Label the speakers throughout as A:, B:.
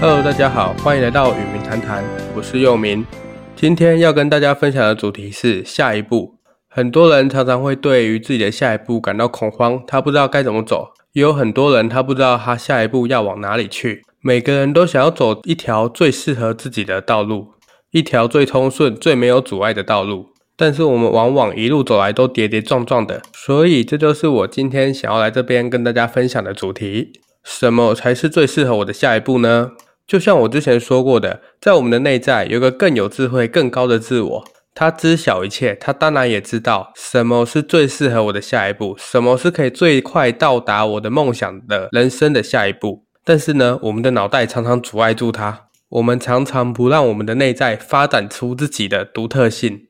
A: Hello，大家好，欢迎来到与民谈谈，我是佑民。今天要跟大家分享的主题是下一步。很多人常常会对于自己的下一步感到恐慌，他不知道该怎么走；也有很多人他不知道他下一步要往哪里去。每个人都想要走一条最适合自己的道路，一条最通顺、最没有阻碍的道路。但是我们往往一路走来都跌跌撞撞的，所以这就是我今天想要来这边跟大家分享的主题：什么才是最适合我的下一步呢？就像我之前说过的，在我们的内在有个更有智慧、更高的自我，他知晓一切，他当然也知道什么是最适合我的下一步，什么是可以最快到达我的梦想的人生的下一步。但是呢，我们的脑袋常常阻碍住它，我们常常不让我们的内在发展出自己的独特性。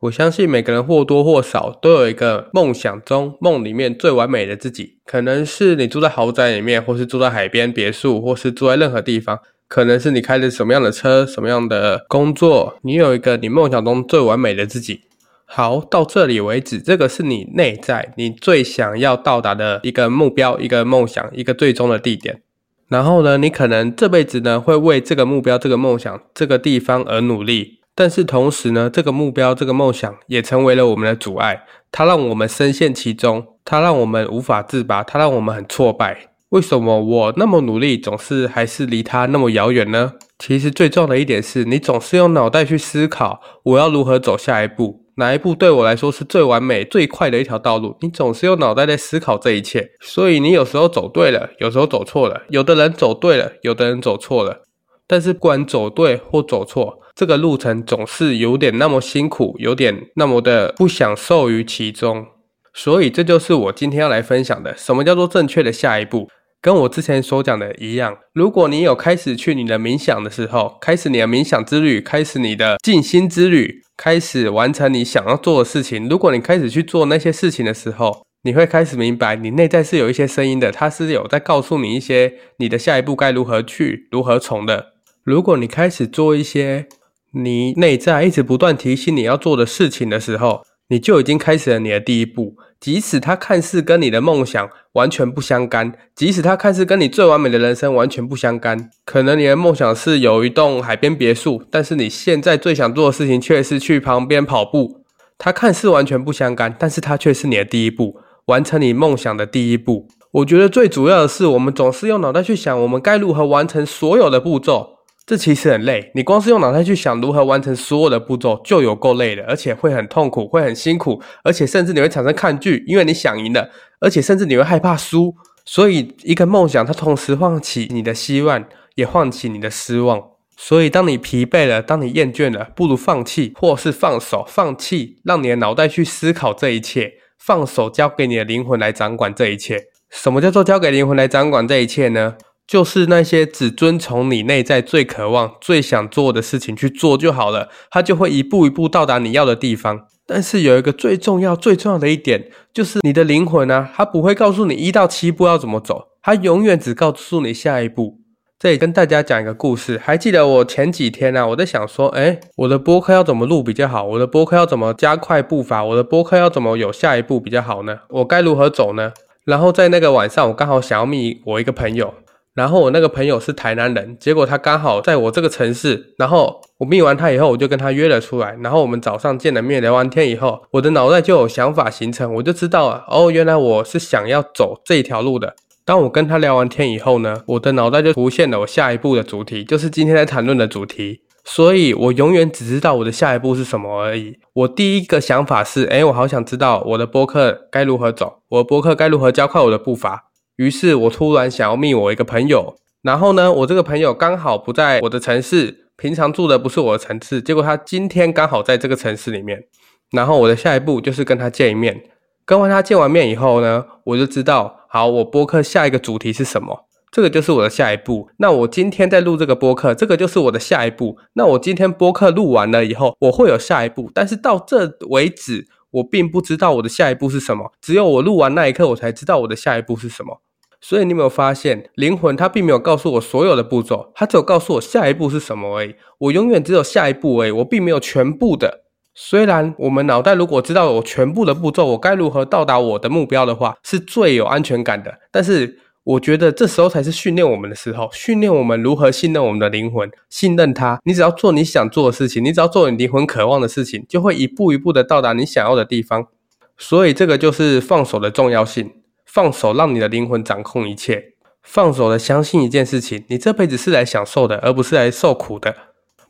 A: 我相信每个人或多或少都有一个梦想中梦里面最完美的自己，可能是你住在豪宅里面，或是住在海边别墅，或是住在任何地方，可能是你开着什么样的车，什么样的工作，你有一个你梦想中最完美的自己。好，到这里为止，这个是你内在你最想要到达的一个目标，一个梦想，一个最终的地点。然后呢，你可能这辈子呢会为这个目标、这个梦想、这个地方而努力。但是同时呢，这个目标、这个梦想也成为了我们的阻碍，它让我们深陷其中，它让我们无法自拔，它让我们很挫败。为什么我那么努力，总是还是离它那么遥远呢？其实最重要的一点是，你总是用脑袋去思考，我要如何走下一步，哪一步对我来说是最完美、最快的一条道路。你总是用脑袋在思考这一切，所以你有时候走对了，有时候走错了，有的人走对了，有的人走错了。但是不管走对或走错，这个路程总是有点那么辛苦，有点那么的不享受于其中，所以这就是我今天要来分享的。什么叫做正确的下一步？跟我之前所讲的一样，如果你有开始去你的冥想的时候，开始你的冥想之旅，开始你的静心之旅，开始完成你想要做的事情。如果你开始去做那些事情的时候，你会开始明白，你内在是有一些声音的，它是有在告诉你一些你的下一步该如何去，如何从的。如果你开始做一些。你内在一直不断提醒你要做的事情的时候，你就已经开始了你的第一步。即使它看似跟你的梦想完全不相干，即使它看似跟你最完美的人生完全不相干，可能你的梦想是有一栋海边别墅，但是你现在最想做的事情却是去旁边跑步。它看似完全不相干，但是它却是你的第一步，完成你梦想的第一步。我觉得最主要的是，我们总是用脑袋去想，我们该如何完成所有的步骤。这其实很累，你光是用脑袋去想如何完成所有的步骤就有够累的，而且会很痛苦，会很辛苦，而且甚至你会产生抗拒，因为你想赢了，而且甚至你会害怕输。所以，一个梦想它同时唤起你的希望，也唤起你的失望。所以，当你疲惫了，当你厌倦了，不如放弃，或是放手，放弃，让你的脑袋去思考这一切，放手交给你的灵魂来掌管这一切。什么叫做交给灵魂来掌管这一切呢？就是那些只遵从你内在最渴望、最想做的事情去做就好了，它就会一步一步到达你要的地方。但是有一个最重要、最重要的一点，就是你的灵魂啊，它不会告诉你一到七步要怎么走，它永远只告诉你下一步。这里跟大家讲一个故事，还记得我前几天啊，我在想说，诶，我的播客要怎么录比较好？我的播客要怎么加快步伐？我的播客要怎么有下一步比较好呢？我该如何走呢？然后在那个晚上，我刚好想要密我一个朋友。然后我那个朋友是台南人，结果他刚好在我这个城市。然后我密完他以后，我就跟他约了出来。然后我们早上见了面，聊完天以后，我的脑袋就有想法形成，我就知道了。哦，原来我是想要走这条路的。当我跟他聊完天以后呢，我的脑袋就浮现了我下一步的主题，就是今天在谈论的主题。所以我永远只知道我的下一步是什么而已。我第一个想法是，诶，我好想知道我的播客该如何走，我的播客该如何加快我的步伐。于是我突然想要密我一个朋友，然后呢，我这个朋友刚好不在我的城市，平常住的不是我的城市，结果他今天刚好在这个城市里面，然后我的下一步就是跟他见一面，跟完他见完面以后呢，我就知道，好，我播客下一个主题是什么，这个就是我的下一步。那我今天在录这个播客，这个就是我的下一步。那我今天播客录完了以后，我会有下一步，但是到这为止，我并不知道我的下一步是什么，只有我录完那一刻，我才知道我的下一步是什么。所以你有没有发现，灵魂它并没有告诉我所有的步骤，它只有告诉我下一步是什么而已。我永远只有下一步而已，我并没有全部的。虽然我们脑袋如果知道我全部的步骤，我该如何到达我的目标的话，是最有安全感的。但是我觉得这时候才是训练我们的时候，训练我们如何信任我们的灵魂，信任它。你只要做你想做的事情，你只要做你灵魂渴望的事情，就会一步一步的到达你想要的地方。所以这个就是放手的重要性，放手让你的灵魂掌控一切，放手的相信一件事情，你这辈子是来享受的，而不是来受苦的。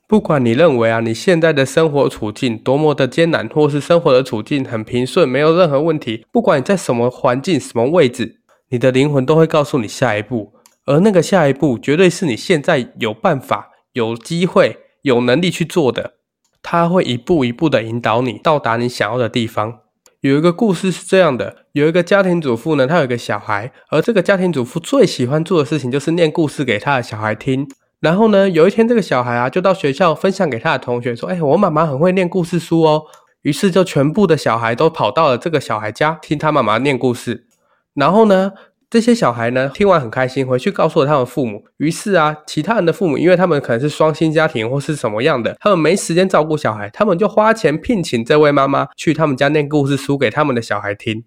A: 不管你认为啊，你现在的生活处境多么的艰难，或是生活的处境很平顺，没有任何问题，不管你在什么环境、什么位置。你的灵魂都会告诉你下一步，而那个下一步绝对是你现在有办法、有机会、有能力去做的。它会一步一步的引导你到达你想要的地方。有一个故事是这样的：有一个家庭主妇呢，她有一个小孩，而这个家庭主妇最喜欢做的事情就是念故事给他的小孩听。然后呢，有一天这个小孩啊，就到学校分享给他的同学说：“哎，我妈妈很会念故事书哦。”于是就全部的小孩都跑到了这个小孩家听他妈妈念故事。然后呢，这些小孩呢，听完很开心，回去告诉了他们父母。于是啊，其他人的父母，因为他们可能是双薪家庭或是什么样的，他们没时间照顾小孩，他们就花钱聘请这位妈妈去他们家念故事书给他们的小孩听。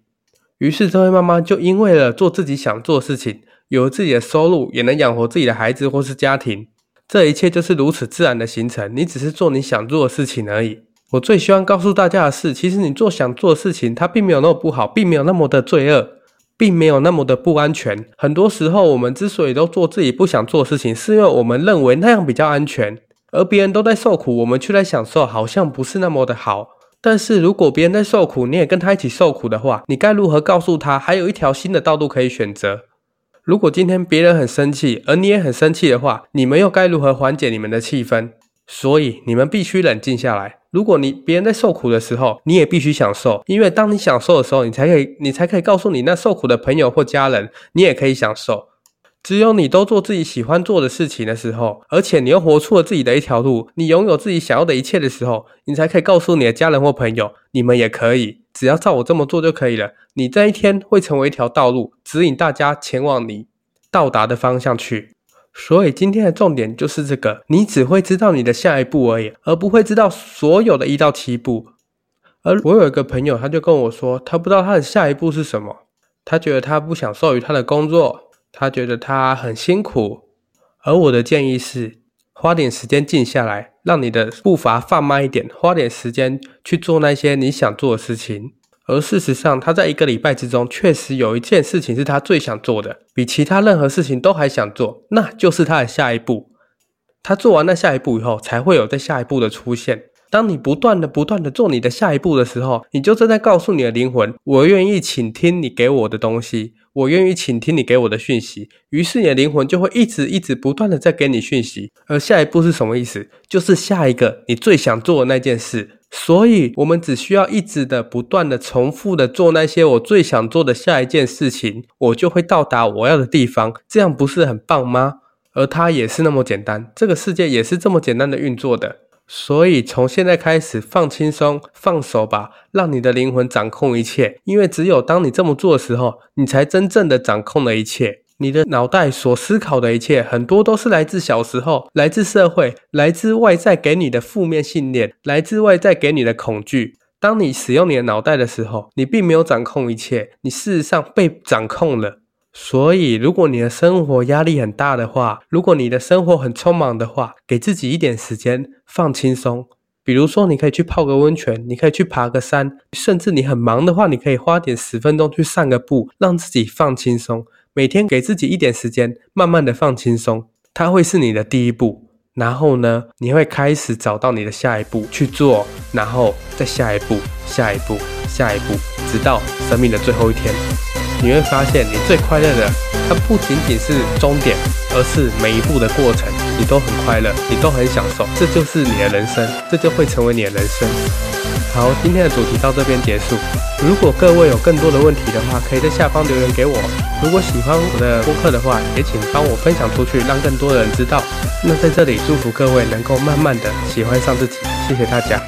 A: 于是这位妈妈就因为了做自己想做的事情，有了自己的收入，也能养活自己的孩子或是家庭。这一切就是如此自然的形成，你只是做你想做的事情而已。我最希望告诉大家的是，其实你做想做的事情，它并没有那么不好，并没有那么的罪恶。并没有那么的不安全。很多时候，我们之所以都做自己不想做的事情，是因为我们认为那样比较安全，而别人都在受苦，我们却在享受，好像不是那么的好。但是如果别人在受苦，你也跟他一起受苦的话，你该如何告诉他，还有一条新的道路可以选择？如果今天别人很生气，而你也很生气的话，你们又该如何缓解你们的气氛？所以你们必须冷静下来。如果你别人在受苦的时候，你也必须享受，因为当你享受的时候，你才可以，你才可以告诉你那受苦的朋友或家人，你也可以享受。只有你都做自己喜欢做的事情的时候，而且你又活出了自己的一条路，你拥有自己想要的一切的时候，你才可以告诉你的家人或朋友，你们也可以，只要照我这么做就可以了。你这一天会成为一条道路，指引大家前往你到达的方向去。所以今天的重点就是这个，你只会知道你的下一步而已，而不会知道所有的一到七步。而我有一个朋友，他就跟我说，他不知道他的下一步是什么，他觉得他不享受于他的工作，他觉得他很辛苦。而我的建议是，花点时间静下来，让你的步伐放慢一点，花点时间去做那些你想做的事情。而事实上，他在一个礼拜之中，确实有一件事情是他最想做的，比其他任何事情都还想做，那就是他的下一步。他做完那下一步以后，才会有这下一步的出现。当你不断的、不断的做你的下一步的时候，你就正在告诉你的灵魂：我愿意倾听你给我的东西，我愿意倾听你给我的讯息。于是你的灵魂就会一直、一直不断的在给你讯息。而下一步是什么意思？就是下一个你最想做的那件事。所以，我们只需要一直的、不断的、重复的做那些我最想做的下一件事情，我就会到达我要的地方。这样不是很棒吗？而它也是那么简单，这个世界也是这么简单的运作的。所以，从现在开始，放轻松、放手吧，让你的灵魂掌控一切。因为只有当你这么做的时候，你才真正的掌控了一切。你的脑袋所思考的一切，很多都是来自小时候，来自社会，来自外在给你的负面信念，来自外在给你的恐惧。当你使用你的脑袋的时候，你并没有掌控一切，你事实上被掌控了。所以，如果你的生活压力很大的话，如果你的生活很匆忙的话，给自己一点时间，放轻松。比如说，你可以去泡个温泉，你可以去爬个山，甚至你很忙的话，你可以花点十分钟去散个步，让自己放轻松。每天给自己一点时间，慢慢的放轻松，它会是你的第一步。然后呢，你会开始找到你的下一步去做，然后再下一步、下一步、下一步，直到生命的最后一天，你会发现你最快乐的，它不仅仅是终点，而是每一步的过程，你都很快乐，你都很享受，这就是你的人生，这就会成为你的人生。好，今天的主题到这边结束。如果各位有更多的问题的话，可以在下方留言给我。如果喜欢我的播客的话，也请帮我分享出去，让更多的人知道。那在这里祝福各位能够慢慢的喜欢上自己，谢谢大家。